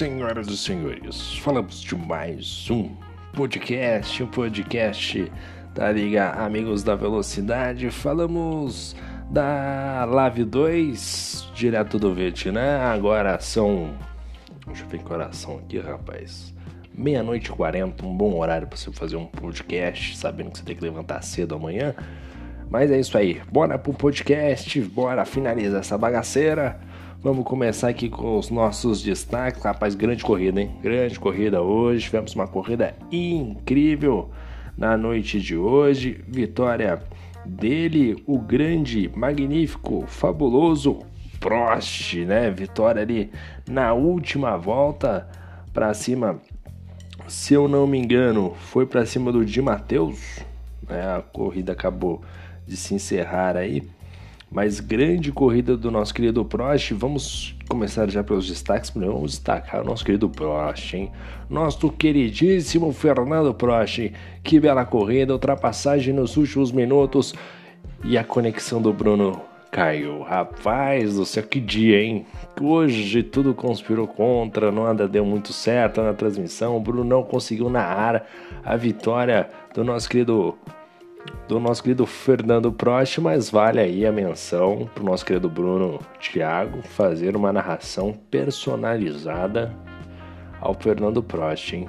Senhoras e senhores, falamos de mais um podcast, um podcast da Liga Amigos da Velocidade. Falamos da Live 2, direto do Vietnã. Agora são. Deixa eu ver coração aqui, rapaz. Meia-noite e 40, um bom horário para você fazer um podcast, sabendo que você tem que levantar cedo amanhã. Mas é isso aí, bora pro podcast, bora finalizar essa bagaceira. Vamos começar aqui com os nossos destaques. Rapaz, grande corrida, hein? Grande corrida hoje. Tivemos uma corrida incrível na noite de hoje. Vitória dele, o grande, magnífico, fabuloso Prost, né? Vitória ali na última volta para cima. Se eu não me engano, foi para cima do Di Matheus. Né? A corrida acabou de se encerrar aí mas grande corrida do nosso querido Prost. Vamos começar já pelos destaques. Primeiro vamos destacar o nosso querido Prost, hein? Nosso queridíssimo Fernando Prost. Que bela corrida, ultrapassagem nos últimos minutos e a conexão do Bruno caiu. Rapaz do céu, que dia, hein? Hoje tudo conspirou contra, nada deu muito certo na transmissão. O Bruno não conseguiu narrar a vitória do nosso querido do nosso querido Fernando Prost, mas vale aí a menção para o nosso querido Bruno Thiago fazer uma narração personalizada ao Fernando Prost, hein?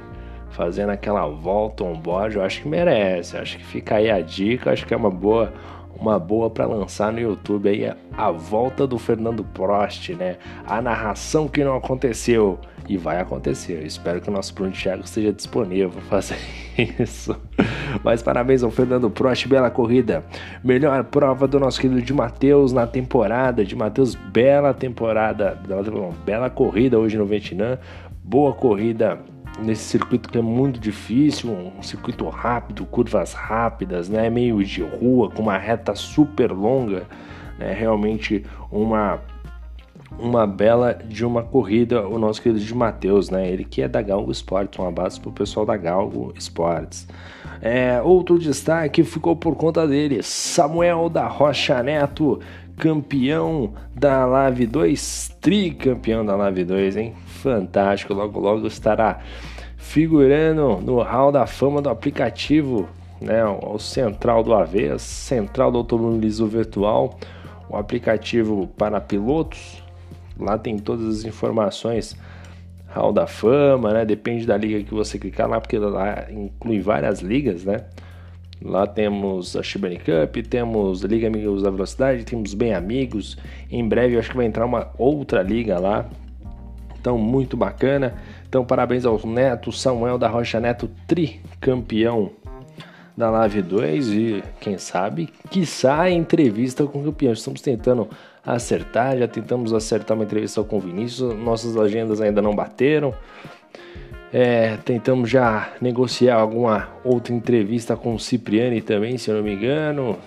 Fazendo aquela volta on board, eu acho que merece, acho que fica aí a dica, acho que é uma boa uma boa para lançar no YouTube aí a, volta do Fernando Prost, né? A narração que não aconteceu e vai acontecer. Eu espero que o nosso Bruno Thiago esteja disponível para fazer isso. Mas parabéns ao Fernando Prost, bela corrida. Melhor prova do nosso querido de Matheus na temporada. De Matheus, bela temporada, bela corrida hoje no Vietnã. Boa corrida nesse circuito que é muito difícil, um circuito rápido, curvas rápidas, né? Meio de rua, com uma reta super longa, né? Realmente uma uma bela de uma corrida, o nosso querido de Matheus, né? Ele que é da Galgo Sports, um abraço pro pessoal da Galgo Sports. É, outro destaque ficou por conta dele, Samuel da Rocha Neto, campeão da Live 2, tricampeão da Live 2, hein? Fantástico, logo logo estará figurando no hall da fama do aplicativo, né? O Central do AVES, Central do Automobilismo Virtual, o aplicativo para pilotos, Lá tem todas as informações, Hall da Fama, né? Depende da liga que você clicar lá, porque lá inclui várias ligas, né? Lá temos a Shibani Cup, temos a Liga Amigos da Velocidade, temos Bem Amigos. Em breve eu acho que vai entrar uma outra liga lá. Então, muito bacana. Então, parabéns ao Neto, Samuel da Rocha Neto, tricampeão da Live 2 e quem sabe, quiçá entrevista com o campeão. Estamos tentando acertar, já tentamos acertar uma entrevista com o Vinícius, nossas agendas ainda não bateram. É, tentamos já negociar alguma outra entrevista com o Cipriani também, se eu não me engano.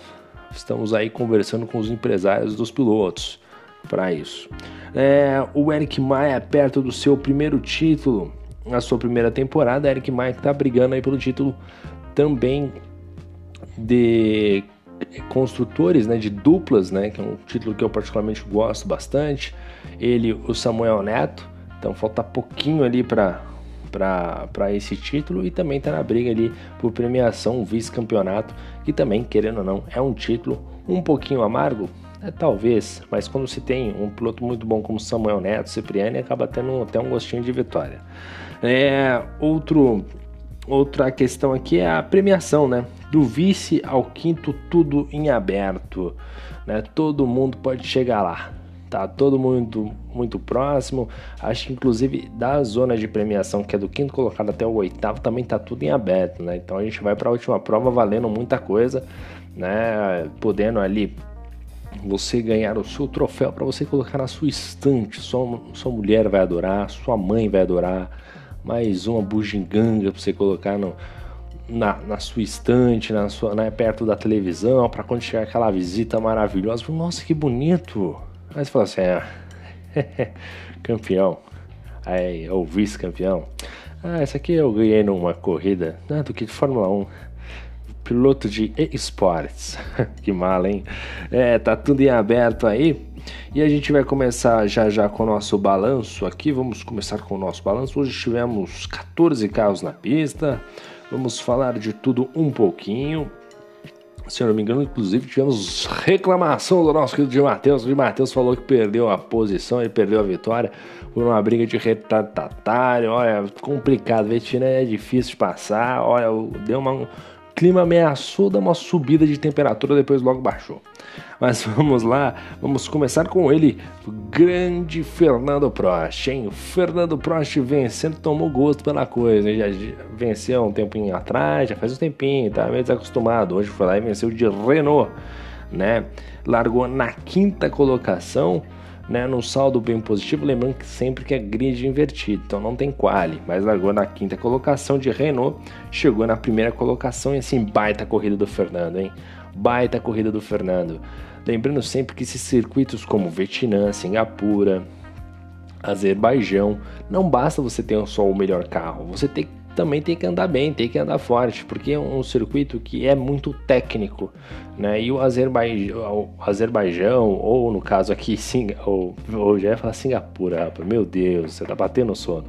Estamos aí conversando com os empresários dos pilotos para isso. É, o Eric Maia perto do seu primeiro título na sua primeira temporada. Eric Maia está brigando aí pelo título também de construtores, né, de duplas, né, que é um título que eu particularmente gosto bastante. Ele, o Samuel Neto. Então falta pouquinho ali para para esse título e também está na briga ali por premiação, vice-campeonato, que também, querendo ou não, é um título um pouquinho amargo, é, talvez, mas quando se tem um piloto muito bom como Samuel Neto, Cipriani, acaba tendo até um gostinho de vitória. É, outro Outra questão aqui é a premiação, né? Do vice ao quinto, tudo em aberto, né? Todo mundo pode chegar lá, tá? Todo mundo muito próximo. Acho que inclusive da zona de premiação, que é do quinto colocado até o oitavo, também tá tudo em aberto, né? Então a gente vai para a última prova valendo muita coisa, né? Podendo ali você ganhar o seu troféu para você colocar na sua estante. Sua, sua mulher vai adorar, sua mãe vai adorar mais uma bugiganga para você colocar no, na, na, sua estante, na sua, né, perto da televisão, para quando chegar aquela visita maravilhosa. Nossa, que bonito! Você fala assim: é, campeão, aí, ou vice-campeão. Ah, esse aqui eu ganhei numa corrida né, do que de Fórmula 1. Piloto de esportes. que mala, hein? É, tá tudo em aberto aí. E a gente vai começar já já com o nosso balanço aqui. Vamos começar com o nosso balanço. Hoje tivemos 14 carros na pista. Vamos falar de tudo um pouquinho. Se eu não me engano, inclusive tivemos reclamação do nosso querido de Matheus. De Matheus falou que perdeu a posição e perdeu a vitória por uma briga de retardatário. Olha, complicado. Vetina é difícil de passar. Olha, deu uma clima ameaçou dar uma subida de temperatura, depois logo baixou. Mas vamos lá, vamos começar com ele, o grande Fernando Prost, hein? O Fernando Prost vencendo, tomou gosto pela coisa, já venceu um tempinho atrás, já faz um tempinho, tá meio desacostumado. Hoje foi lá e venceu de Renault, né? Largou na quinta colocação, né, no saldo bem positivo, lembrando que sempre que é grid invertido, então não tem quali, mas largou na quinta colocação de Renault, chegou na primeira colocação e assim, baita corrida do Fernando, hein? Baita corrida do Fernando. Lembrando sempre que esses circuitos como Vietnã, Singapura, Azerbaijão, não basta você ter só o melhor carro, você tem também tem que andar bem, tem que andar forte, porque é um circuito que é muito técnico, né? E o Azerbaijão, o Azerbaijão ou no caso aqui, Sing ou, já ia falar Singapura, rapaz, meu Deus, você tá batendo sono.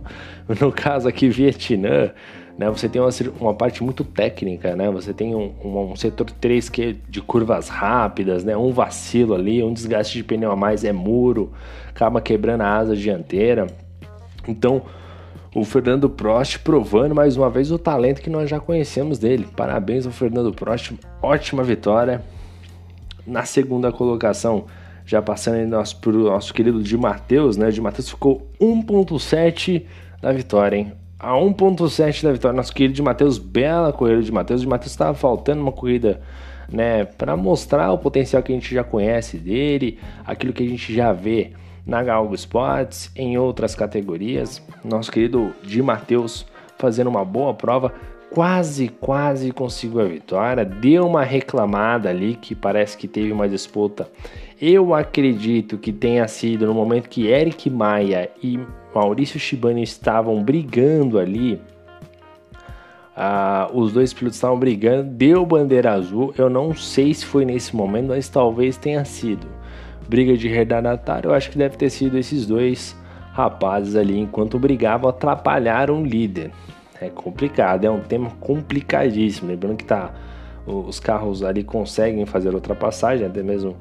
No caso aqui, Vietnã, né? Você tem uma, uma parte muito técnica, né? Você tem um, um, um, setor 3 que é de curvas rápidas, né? Um vacilo ali, um desgaste de pneu a mais é muro, acaba quebrando a asa dianteira. Então, o Fernando Prost provando mais uma vez o talento que nós já conhecemos dele. Parabéns ao Fernando Prost, ótima vitória. Na segunda colocação, já passando aí nosso, pro nosso querido de Matheus, né? De Matheus ficou 1.7 da vitória, hein? A 1.7 da vitória, nosso querido de Matheus, bela corrida de Matheus. De Matheus estava faltando uma corrida, né, para mostrar o potencial que a gente já conhece dele, aquilo que a gente já vê na Galgo Sports, em outras categorias. Nosso querido Di Matheus fazendo uma boa prova, quase, quase conseguiu a vitória. Deu uma reclamada ali que parece que teve uma disputa. Eu acredito que tenha sido no momento que Eric Maia e Maurício Shibani estavam brigando ali. Ah, os dois pilotos estavam brigando, deu bandeira azul. Eu não sei se foi nesse momento, mas talvez tenha sido briga de retardatário, eu acho que deve ter sido esses dois rapazes ali, enquanto brigavam, atrapalharam o líder. É complicado, é um tema complicadíssimo. Lembrando que tá, os carros ali conseguem fazer ultrapassagem, até mesmo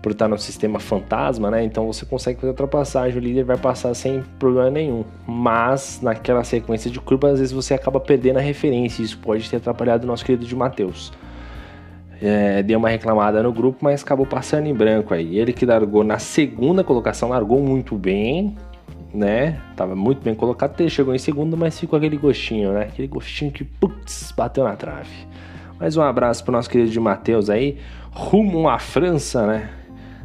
por estar no sistema fantasma, né? Então você consegue fazer ultrapassagem, o líder vai passar sem problema nenhum. Mas naquela sequência de curvas, às vezes você acaba perdendo a referência. Isso pode ter atrapalhado o nosso querido de Matheus é, deu uma reclamada no grupo, mas acabou passando em branco aí. Ele que largou na segunda colocação, largou muito bem, né? Tava muito bem colocado, ele chegou em segundo, mas ficou aquele gostinho, né? Aquele gostinho que, putz, bateu na trave. Mais um abraço pro nosso querido de Matheus aí, rumo à França, né?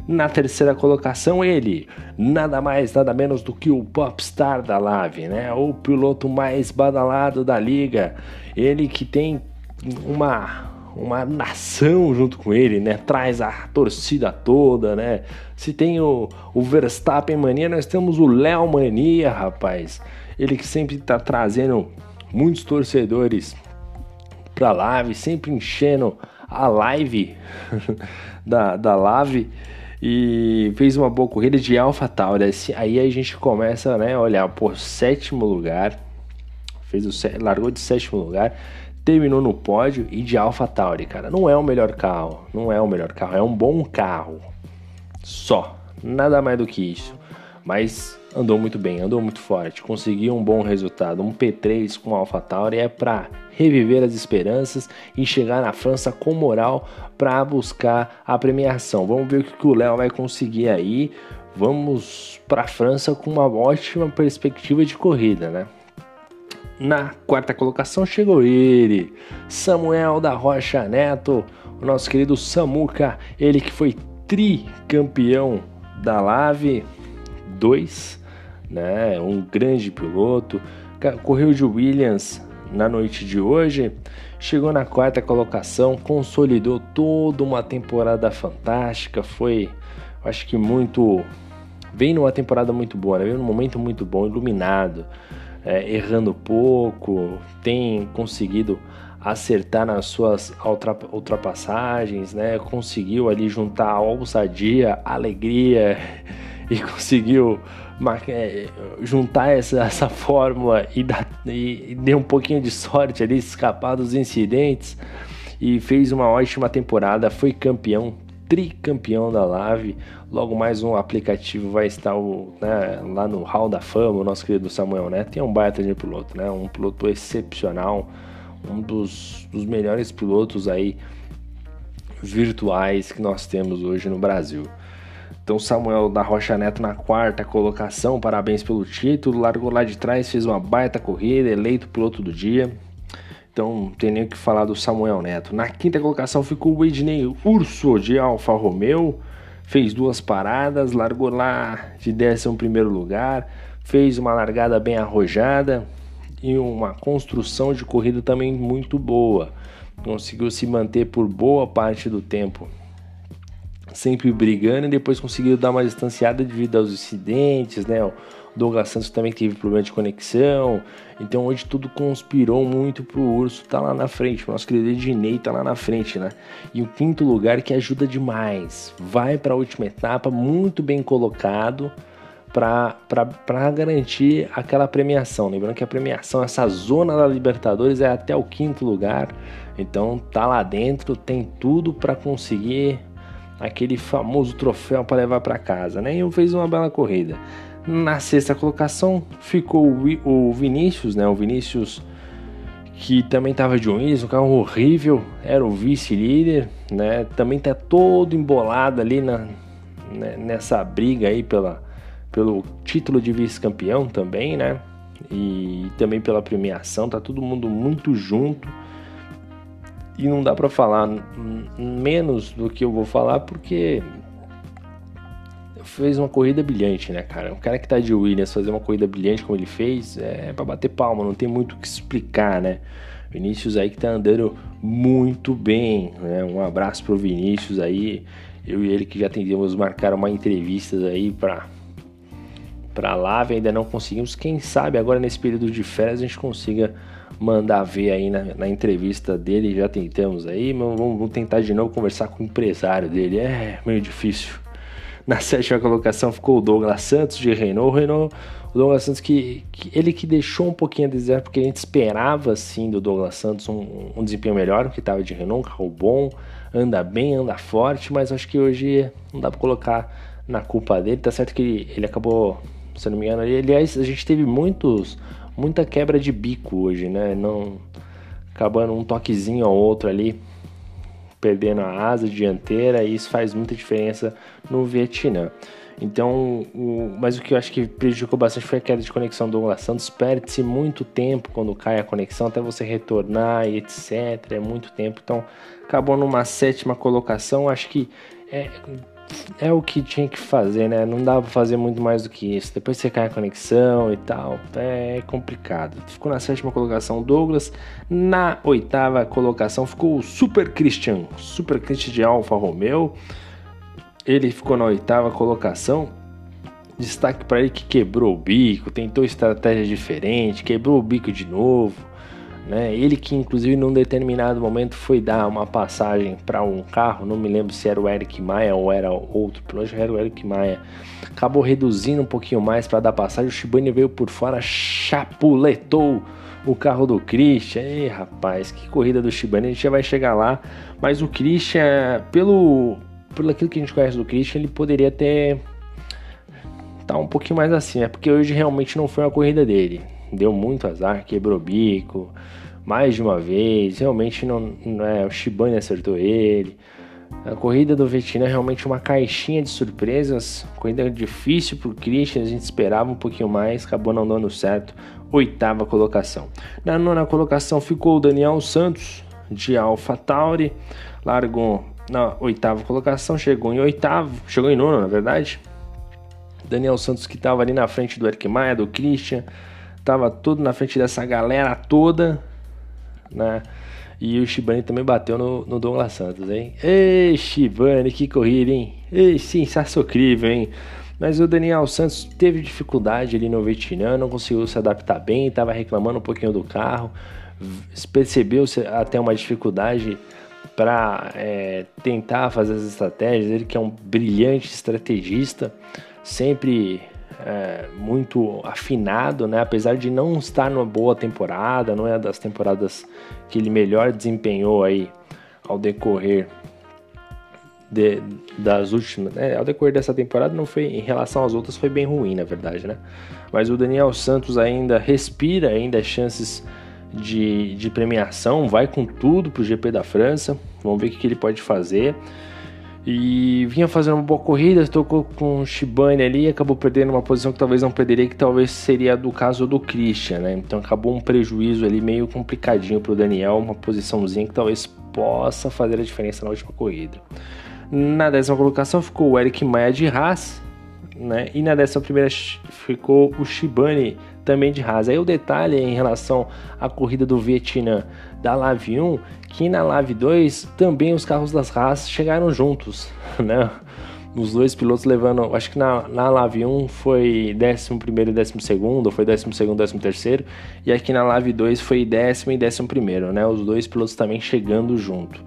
Na terceira colocação, ele, nada mais, nada menos do que o popstar da Lave, né? O piloto mais badalado da liga. Ele que tem uma uma nação junto com ele, né? Traz a torcida toda, né? Se tem o, o Verstappen mania, nós temos o Léo mania, rapaz. Ele que sempre tá trazendo muitos torcedores pra live, sempre enchendo a live da, da live e fez uma boa corrida de Alpha Tauri. Aí a gente começa, né, olhar por sétimo lugar, fez o largou de sétimo lugar terminou no pódio e de Alpha Tauri, cara. Não é o melhor carro, não é o melhor carro, é um bom carro. Só, nada mais do que isso. Mas andou muito bem, andou muito forte, conseguiu um bom resultado. Um P3 com Alpha Tauri é para reviver as esperanças e chegar na França com moral para buscar a premiação. Vamos ver o que o Léo vai conseguir aí. Vamos para a França com uma ótima perspectiva de corrida, né? Na quarta colocação chegou ele, Samuel da Rocha Neto, o nosso querido Samuca, ele que foi tricampeão da Lave 2, né? Um grande piloto, correu de Williams na noite de hoje, chegou na quarta colocação, consolidou toda uma temporada fantástica, foi, acho que muito, vem numa temporada muito boa, né? vem num momento muito bom, iluminado é, errando pouco, tem conseguido acertar nas suas ultrapassagens, né? Conseguiu ali juntar a ousadia, alegria e conseguiu é, juntar essa, essa fórmula e, dar, e deu um pouquinho de sorte ali, escapar dos incidentes e fez uma ótima temporada, foi campeão, tricampeão da Lave. Logo mais um aplicativo vai estar o, né, lá no Hall da Fama, o nosso querido Samuel Neto. Tem um baita de piloto, né? Um piloto excepcional, um dos, dos melhores pilotos aí virtuais que nós temos hoje no Brasil. Então Samuel da Rocha Neto na quarta colocação, parabéns pelo título, largou lá de trás, fez uma baita corrida, eleito piloto do dia. Então tem nem o que falar do Samuel Neto. Na quinta colocação ficou o Ednei Urso de Alfa Romeo, fez duas paradas, largou lá de 11 primeiro lugar, fez uma largada bem arrojada e uma construção de corrida também muito boa. Conseguiu se manter por boa parte do tempo sempre brigando e depois conseguiu dar uma distanciada devido aos incidentes, né? O Douglas Santos também teve problema de conexão. Então hoje tudo conspirou muito pro Urso tá lá na frente. O nosso querido Ednei tá lá na frente, né? E o quinto lugar que ajuda demais. Vai para a última etapa muito bem colocado para garantir aquela premiação. Lembrando que a premiação, essa zona da Libertadores é até o quinto lugar. Então tá lá dentro, tem tudo para conseguir aquele famoso troféu para levar para casa, né? E fez uma bela corrida. Na sexta colocação ficou o Vinícius, né? O Vinícius que também estava de Williams, um carro horrível, era o vice-líder, né? Também tá todo embolado ali na, né? nessa briga aí pela, pelo título de vice-campeão também, né? E também pela premiação, tá todo mundo muito junto e não dá para falar menos do que eu vou falar porque fez uma corrida brilhante, né, cara? Um cara que tá de Williams fazer uma corrida brilhante como ele fez é para bater palma, não tem muito o que explicar, né? Vinícius aí que tá andando muito bem, né? Um abraço pro Vinícius aí. Eu e ele que já tentamos marcar uma entrevista aí para para lá, ainda não conseguimos. Quem sabe agora nesse período de férias a gente consiga mandar ver aí na, na entrevista dele, já tentamos aí, mas vamos, vamos, tentar de novo conversar com o empresário dele, é meio difícil. Na sétima colocação ficou o Douglas Santos de Renault, Renault o Douglas Santos que, que, ele que deixou um pouquinho a desejar, porque a gente esperava assim do Douglas Santos um, um desempenho melhor, porque estava de Renault, um carro bom, anda bem, anda forte, mas acho que hoje não dá para colocar na culpa dele, tá certo que ele acabou, se não me engano, aliás, a gente teve muitos muita quebra de bico hoje, né? Não acabando um toquezinho ou outro ali, perdendo a asa dianteira, e isso faz muita diferença no Vietnã. Então, o, mas o que eu acho que prejudicou bastante foi a queda de conexão do Douglas Santos. Perde-se muito tempo quando cai a conexão, até você retornar e etc. É muito tempo. Então, acabou numa sétima colocação. Acho que é, é o que tinha que fazer, né? Não dava pra fazer muito mais do que isso. Depois você cai a conexão e tal. É complicado. Ficou na sétima colocação Douglas. Na oitava colocação ficou o Super Christian. Super Christian de Alfa Romeo. Ele ficou na oitava colocação. Destaque para ele que quebrou o bico, tentou estratégia diferente, quebrou o bico de novo né? Ele que inclusive num determinado momento foi dar uma passagem para um carro, não me lembro se era o Eric Maia ou era outro piloto, era o Eric Maia. Acabou reduzindo um pouquinho mais para dar passagem, o Shibane veio por fora, chapuletou o carro do Christian. Ei, rapaz, que corrida do Shibane, a gente já vai chegar lá, mas o Christian, pelo pelo aquilo que a gente conhece do Christian, ele poderia ter tá um pouquinho mais assim, é porque hoje realmente não foi uma corrida dele deu muito azar, quebrou bico mais de uma vez. Realmente não, não é, o Shibane acertou ele. A corrida do Vietnã é realmente uma caixinha de surpresas. Corrida difícil para o Christian, a gente esperava um pouquinho mais, acabou não dando certo. Oitava colocação. Na nona colocação ficou o Daniel Santos de AlphaTauri, largou na oitava colocação, chegou em oitavo, chegou em nono na verdade. Daniel Santos que estava ali na frente do Eric Maia, do Christian, Tava tudo na frente dessa galera toda, né? E o Shibane também bateu no, no Douglas Santos, hein? Ei, Shibane, que corrida, hein? Ei, sensacional, hein? Mas o Daniel Santos teve dificuldade ali no Vietnã, não conseguiu se adaptar bem, estava reclamando um pouquinho do carro. percebeu-se até uma dificuldade para é, tentar fazer as estratégias. Ele que é um brilhante estrategista, sempre é, muito afinado, né? apesar de não estar numa boa temporada, não é das temporadas que ele melhor desempenhou aí ao decorrer de, das últimas, né? ao decorrer dessa temporada não foi em relação às outras foi bem ruim na verdade, né? Mas o Daniel Santos ainda respira ainda chances de, de premiação, vai com tudo pro GP da França. Vamos ver o que, que ele pode fazer. E vinha fazendo uma boa corrida, tocou com o Shibane ali, acabou perdendo uma posição que talvez não perderia, que talvez seria do caso do Christian, né? Então acabou um prejuízo ali meio complicadinho para o Daniel, uma posiçãozinha que talvez possa fazer a diferença na última corrida. Na décima colocação ficou o Eric Maia de Haas, né? E na décima primeira ficou o Shibane também de Haas. Aí o detalhe em relação à corrida do Vietnã da Lave 1, que na Lave 2 também os carros das Haas chegaram juntos, né? Os dois pilotos levando, acho que na, na Lave 1 foi 11 e 12, ou foi 12 e 13, e aqui na Lave 2 foi décimo e 11, né? Os dois pilotos também chegando junto.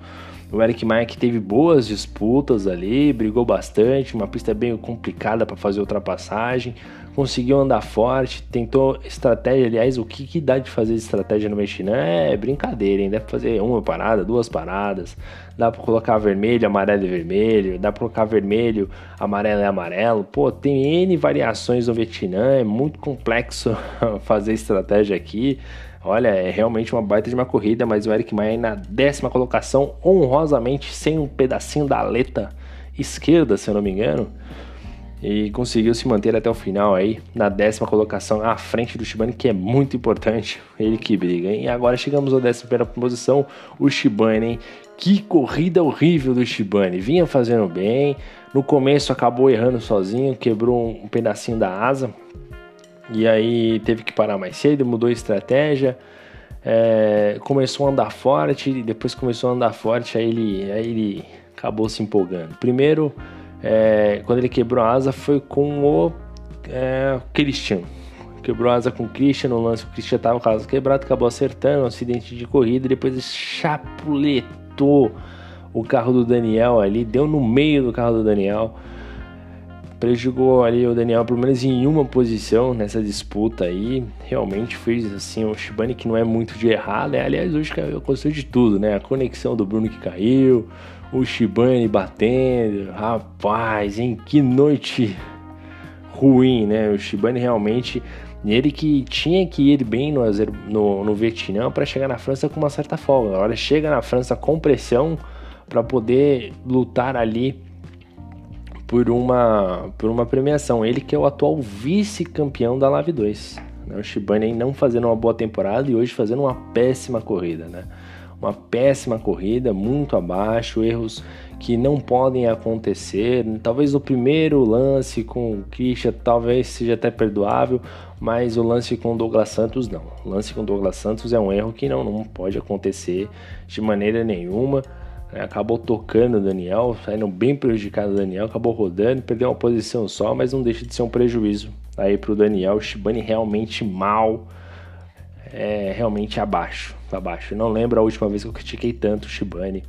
O Eric Maia que teve boas disputas ali, brigou bastante, uma pista bem complicada para fazer ultrapassagem conseguiu andar forte, tentou estratégia. Aliás, o que, que dá de fazer estratégia no Mexinã é brincadeira, hein? Dá pra fazer uma parada, duas paradas, dá pra colocar vermelho, amarelo e vermelho, dá pra colocar vermelho, amarelo e amarelo. Pô, tem N variações no Vietnã, é muito complexo fazer estratégia aqui. Olha, é realmente uma baita de uma corrida, mas o Eric Maia na décima colocação, honrosamente, sem um pedacinho da aleta esquerda, se eu não me engano e conseguiu se manter até o final aí na décima colocação à frente do Shibane, que é muito importante, ele que briga. Hein? E agora chegamos à décima primeira posição, o Shibane, hein? Que corrida horrível do Shibane, vinha fazendo bem, no começo acabou errando sozinho, quebrou um pedacinho da asa e aí teve que parar mais cedo, mudou a estratégia. É, começou a andar forte, depois começou a andar forte, aí ele, aí ele acabou se empolgando. Primeiro, é, quando ele quebrou a asa foi com o é, Christian. Quebrou a asa com o Christian no lance. O Christian estava com a asa quebrada, acabou acertando, um acidente de corrida. Depois chapuletou o carro do Daniel ali, deu no meio do carro do Daniel. Prejudicou ali o Daniel, pelo menos em uma posição nessa disputa aí. Realmente fez assim o Shibane que não é muito de errar, né? Aliás, hoje eu gostei de tudo, né? A conexão do Bruno que caiu, o Shibane batendo. Rapaz, em que noite ruim, né? O Shibane realmente. Ele que tinha que ir bem no, no, no Vietnã para chegar na França com uma certa folga. Agora chega na França com pressão para poder lutar ali por uma, por uma premiação. Ele que é o atual vice-campeão da Live 2. Né? O Shibane não fazendo uma boa temporada e hoje fazendo uma péssima corrida, né? uma péssima corrida, muito abaixo, erros que não podem acontecer. Talvez o primeiro lance com o Christian talvez seja até perdoável, mas o lance com o Douglas Santos não. O lance com o Douglas Santos é um erro que não, não pode acontecer de maneira nenhuma. É, acabou tocando o Daniel, saindo bem prejudicado o Daniel, acabou rodando, perdeu uma posição só, mas não deixa de ser um prejuízo aí para o Daniel. O Shibane realmente mal é realmente abaixo. abaixo. Não lembro a última vez que eu critiquei tanto o Shibane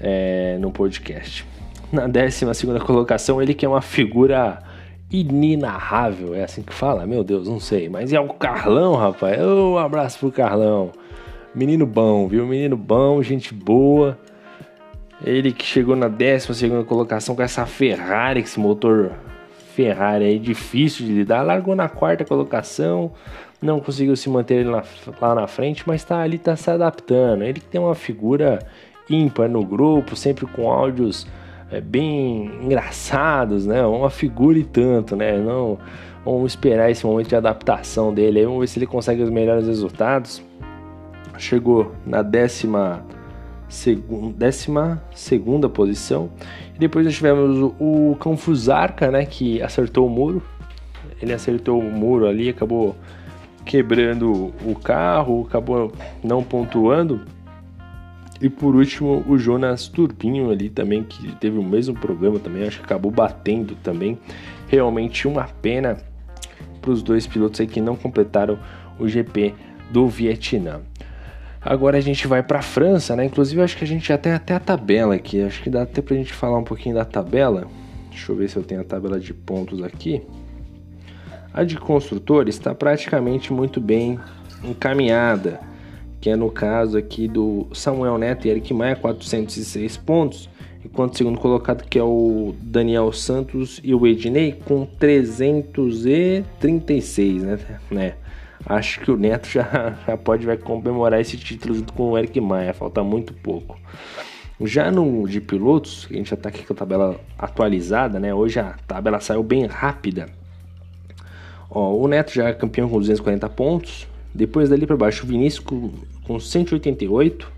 é, no podcast. Na 12 colocação, ele que é uma figura inenarrável, é assim que fala? Meu Deus, não sei. Mas é o Carlão, rapaz. Um abraço pro Carlão. Menino bom, viu? Menino bom, gente boa. Ele que chegou na 12 colocação com essa Ferrari, esse motor Ferrari aí difícil de lidar. Largou na quarta colocação, não conseguiu se manter lá, na frente, mas tá ali, tá se adaptando. Ele tem uma figura ímpar no grupo, sempre com áudios é, bem engraçados, né? Uma figura e tanto, né? Não, vamos esperar esse momento de adaptação dele aí, vamos ver se ele consegue os melhores resultados. Chegou na décima, décima segunda posição. E depois nós tivemos o, o Confusarca, né? Que acertou o muro. Ele acertou o muro ali, acabou quebrando o carro, acabou não pontuando. E por último, o Jonas Turbinho ali também, que teve o mesmo problema também, acho que acabou batendo também. Realmente uma pena para os dois pilotos aí que não completaram o GP do Vietnã. Agora a gente vai para a França, né? Inclusive acho que a gente já tem até a tabela aqui. Acho que dá até pra gente falar um pouquinho da tabela. Deixa eu ver se eu tenho a tabela de pontos aqui. A de construtores está praticamente muito bem encaminhada, que é no caso aqui do Samuel Neto e Eric Maia, 406 pontos, enquanto o segundo colocado que é o Daniel Santos e o Ednei com 336, né? né? acho que o Neto já, já pode vai comemorar esse título junto com o Eric Maia, falta muito pouco. Já no de pilotos, a gente já está aqui com a tabela atualizada, né? Hoje a tabela saiu bem rápida. Ó, o Neto já é campeão com 240 pontos. Depois dali para baixo, o Vinícius com 188.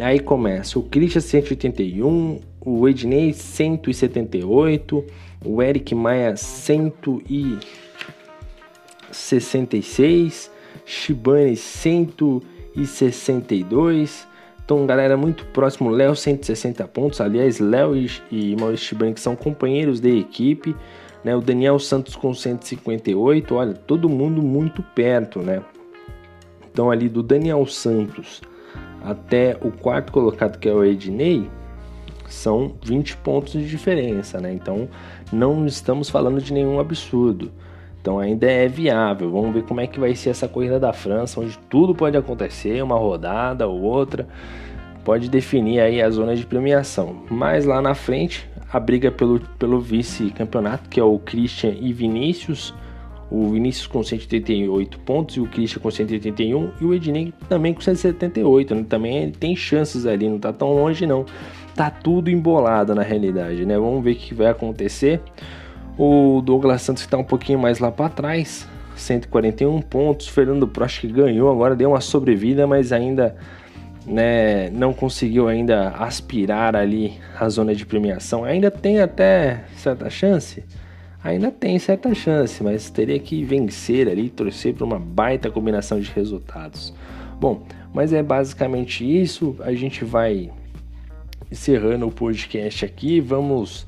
Aí começa o Christian 181, o Ednei 178, o Eric Maia 100 e 66, Shibane 162. Então, galera, muito próximo. Léo 160 pontos. Aliás, Léo e Maurício Shibane que são companheiros de equipe. Né? O Daniel Santos com 158. Olha, todo mundo muito perto, né? Então, ali do Daniel Santos até o quarto colocado, que é o Ednei, são 20 pontos de diferença, né? Então, não estamos falando de nenhum absurdo. Então ainda é viável. Vamos ver como é que vai ser essa corrida da França, onde tudo pode acontecer, uma rodada ou outra, pode definir aí a zona de premiação. Mas lá na frente, a briga pelo, pelo vice-campeonato, que é o Christian e Vinícius. O Vinícius com 188 pontos e o Christian com 181 e o Ednei também com 178, né? Também tem chances ali, não tá tão longe não. Tá tudo embolado na realidade, né? Vamos ver o que vai acontecer. O Douglas Santos está um pouquinho mais lá para trás, 141 pontos. Fernando Prost que ganhou, agora deu uma sobrevida, mas ainda né, não conseguiu ainda aspirar ali a zona de premiação. Ainda tem até certa chance, ainda tem certa chance, mas teria que vencer ali, torcer para uma baita combinação de resultados. Bom, mas é basicamente isso. A gente vai encerrando o podcast aqui. Vamos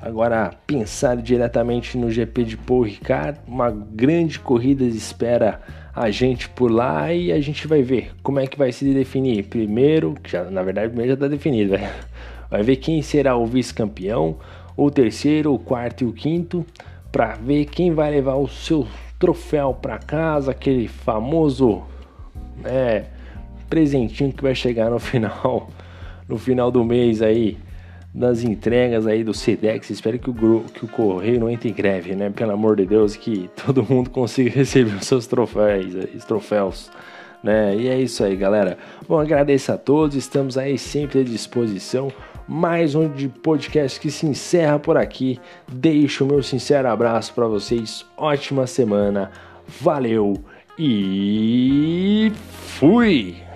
Agora, pensar diretamente no GP de Paul Ricard, uma grande corrida espera a gente por lá e a gente vai ver como é que vai se definir. Primeiro, já, na verdade, primeiro já está definido, vai, vai ver quem será o vice-campeão, o terceiro, o quarto e o quinto, para ver quem vai levar o seu troféu para casa, aquele famoso é, presentinho que vai chegar no final, no final do mês aí das entregas aí do Sedex. Espero que o, que o correio não entre em greve, né? Pelo amor de Deus, que todo mundo consiga receber os seus troféus, os troféus. Né? E é isso aí, galera. Bom, agradeço a todos, estamos aí sempre à disposição. Mais um de podcast que se encerra por aqui. Deixo o meu sincero abraço para vocês. Ótima semana. Valeu e fui!